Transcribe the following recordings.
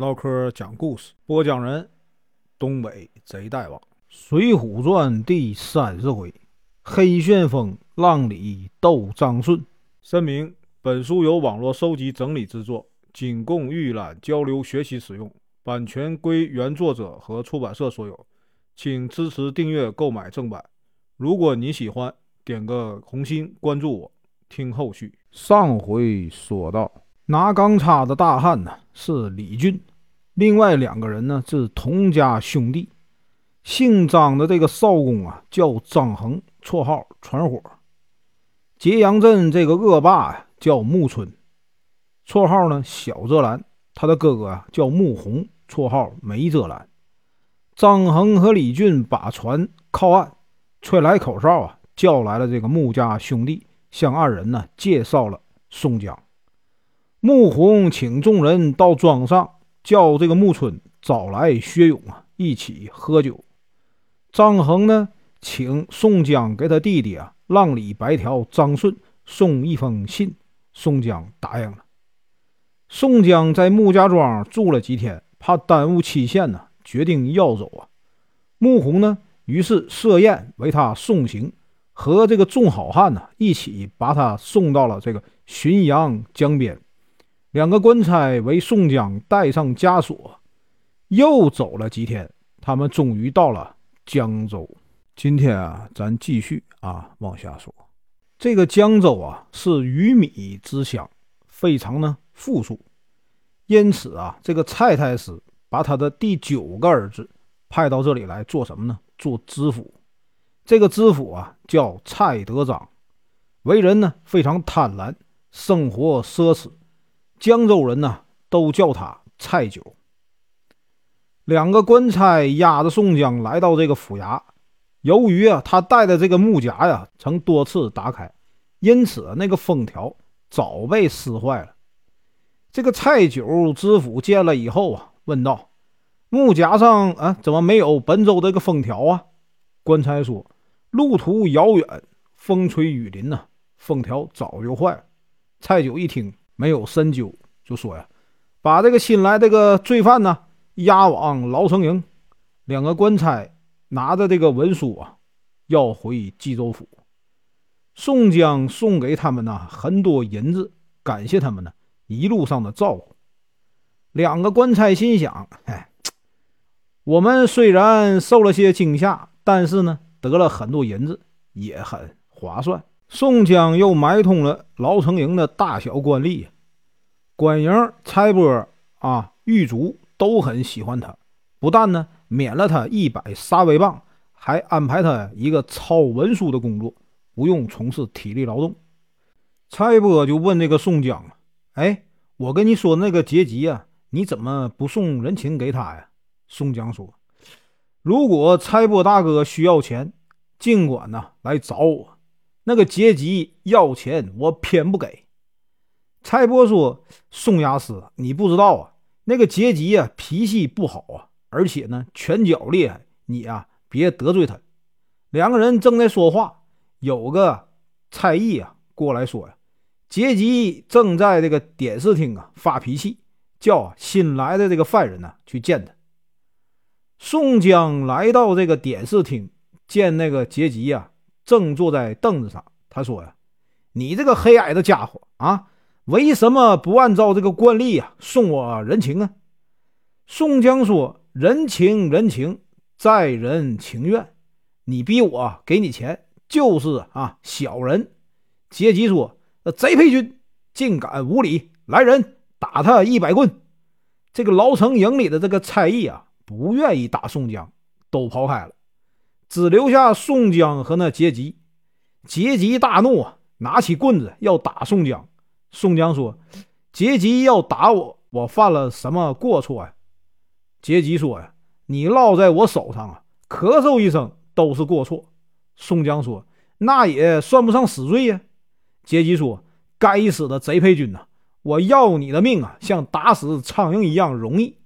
唠嗑讲故事，播讲人：东北贼大王，《水浒传》第三十回：黑旋风浪里斗张顺。声明：本书由网络收集整理制作，仅供预览、交流、学习使用，版权归原作者和出版社所有，请支持订阅、购买正版。如果你喜欢，点个红心，关注我，听后续。上回说到，拿钢叉的大汉呢是李俊。另外两个人呢是同家兄弟，姓张的这个少公啊叫张衡，绰号传火；揭阳镇这个恶霸呀叫穆春，绰号呢小泽兰。他的哥哥啊叫穆红，绰号梅泽兰。张衡和李俊把船靠岸，吹来口哨啊，叫来了这个穆家兄弟，向二人呢介绍了宋江。穆弘请众人到庄上。叫这个木春找来薛勇啊，一起喝酒。张衡呢，请宋江给他弟弟啊，浪里白条张顺送一封信。宋江答应了。宋江在穆家庄住了几天，怕耽误期限呢，决定要走啊。穆弘呢，于是设宴为他送行，和这个众好汉呢，一起把他送到了这个浔阳江边。两个官差为宋江带上枷锁，又走了几天，他们终于到了江州。今天啊，咱继续啊往下说。这个江州啊是鱼米之乡，非常呢富庶，因此啊，这个蔡太师把他的第九个儿子派到这里来做什么呢？做知府。这个知府啊叫蔡德章，为人呢非常贪婪，生活奢侈。江州人呢，都叫他蔡九。两个官差押着宋江来到这个府衙，由于啊，他带的这个木夹呀，曾多次打开，因此那个封条早被撕坏了。这个蔡九知府见了以后啊，问道：“木夹上啊，怎么没有本州这个封条啊？”官差说：“路途遥远，风吹雨淋呐，封条早就坏了。”蔡九一听。没有深究，就说呀，把这个新来这个罪犯呢押往牢城营。两个官差拿着这个文书啊，要回冀州府。宋江送给他们呢很多银子，感谢他们呢一路上的照顾。两个官差心想：哎，我们虽然受了些惊吓，但是呢得了很多银子，也很划算。宋江又买通了牢城营的大小官吏，官营、差拨啊、狱卒都很喜欢他，不但呢免了他一百杀威棒，还安排他一个抄文书的工作，不用从事体力劳动。差拨就问这个宋江：“哎，我跟你说那个杰吉啊，你怎么不送人情给他呀？”宋江说：“如果差拨大哥需要钱，尽管呢来找我。”那个阶级要钱，我偏不给。蔡波说：“宋押司，你不知道啊，那个阶级啊脾气不好啊，而且呢拳脚厉害，你啊别得罪他。”两个人正在说话，有个蔡毅啊过来说呀：“阶级正在这个点视厅啊发脾气，叫新来的这个犯人呢去见他。”宋江来到这个点视厅，见那个杰吉呀。正坐在凳子上，他说：“呀，你这个黑矮的家伙啊，为什么不按照这个惯例呀送我人情啊？”宋江说：“人情人情，在人情愿。你逼我给你钱，就是啊小人。”杰吉说：“那贼配军，竟敢无礼！来人，打他一百棍！”这个牢城营里的这个差役啊，不愿意打宋江，都跑开了。只留下宋江和那杰吉，杰吉大怒啊，拿起棍子要打宋江。宋江说：“杰吉要打我，我犯了什么过错呀？”杰吉说：“呀，你落在我手上啊，咳嗽一声都是过错。”宋江说：“那也算不上死罪呀。”杰吉说：“该死的贼配军呐，我要你的命啊，像打死苍蝇一样容易。”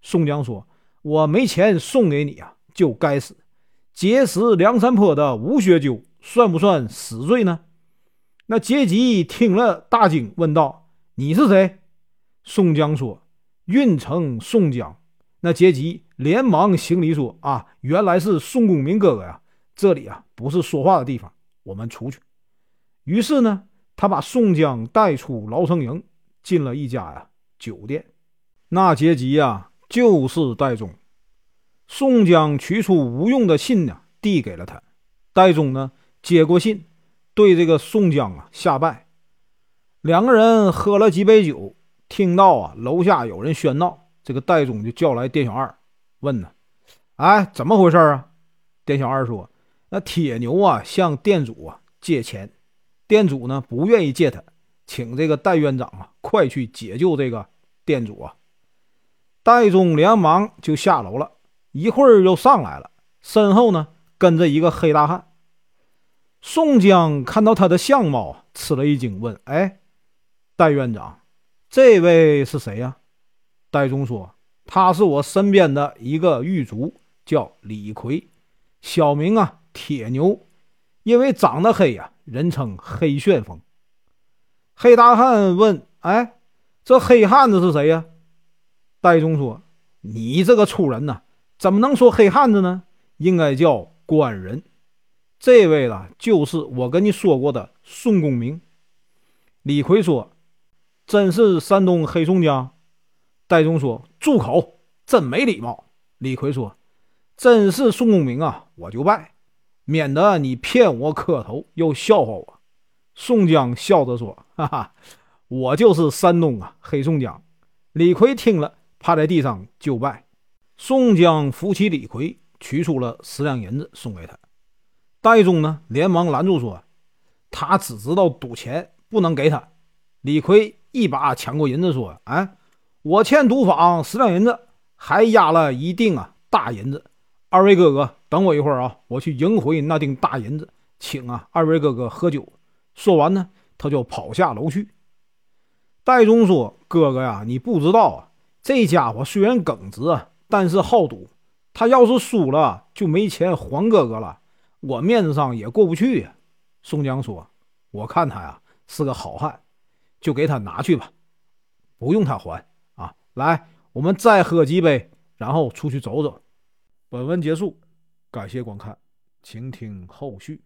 宋江说：“我没钱送给你啊，就该死。”劫持梁山坡的吴学究，算不算死罪呢？那杰吉听了大惊，问道：“你是谁？”宋江说：“运城宋江。那杰吉连忙行礼说：“啊，原来是宋公明哥哥呀！这里啊不是说话的地方，我们出去。”于是呢，他把宋江带出牢城营，进了一家呀酒店。那杰吉呀就是戴宗。宋江取出吴用的信呢，递给了他。戴宗呢接过信，对这个宋江啊下拜。两个人喝了几杯酒，听到啊楼下有人喧闹。这个戴宗就叫来店小二，问呢：“哎，怎么回事啊？”店小二说：“那铁牛啊，向店主啊借钱，店主呢不愿意借他，请这个戴院长啊快去解救这个店主啊。”戴宗连忙就下楼了，一会儿又上来了，身后呢跟着一个黑大汉。宋江看到他的相貌，吃了一惊，问：“哎，戴院长，这位是谁呀？”戴宗说：“他是我身边的一个狱卒，叫李逵，小名啊铁牛，因为长得黑呀，人称黑旋风。”黑大汉问：“哎，这黑汉子是谁呀？”戴宗说：“你这个粗人呐，怎么能说黑汉子呢？应该叫官人。这位呢，就是我跟你说过的宋公明。”李逵说：“真是山东黑宋江？”戴宗说：“住口！真没礼貌。”李逵说：“真是宋公明啊，我就拜，免得你骗我磕头又笑话我。”宋江笑着说：“哈哈，我就是山东啊，黑宋江。”李逵听了，趴在地上就拜。宋江扶起李逵，取出了十两银子送给他。戴宗呢，连忙拦住说：“他只知道赌钱，不能给他。”李逵一把抢过银子说：“哎。”我欠赌坊十两银子，还押了一锭啊大银子。二位哥哥，等我一会儿啊，我去赢回那锭大银子，请啊二位哥哥喝酒。说完呢，他就跑下楼去。戴宗说：“哥哥呀，你不知道啊，这家伙虽然耿直啊，但是好赌。他要是输了，就没钱还哥哥了，我面子上也过不去呀。”宋江说：“我看他呀是个好汉，就给他拿去吧，不用他还啊。”来，我们再喝几杯，然后出去走走。本文结束，感谢观看，请听后续。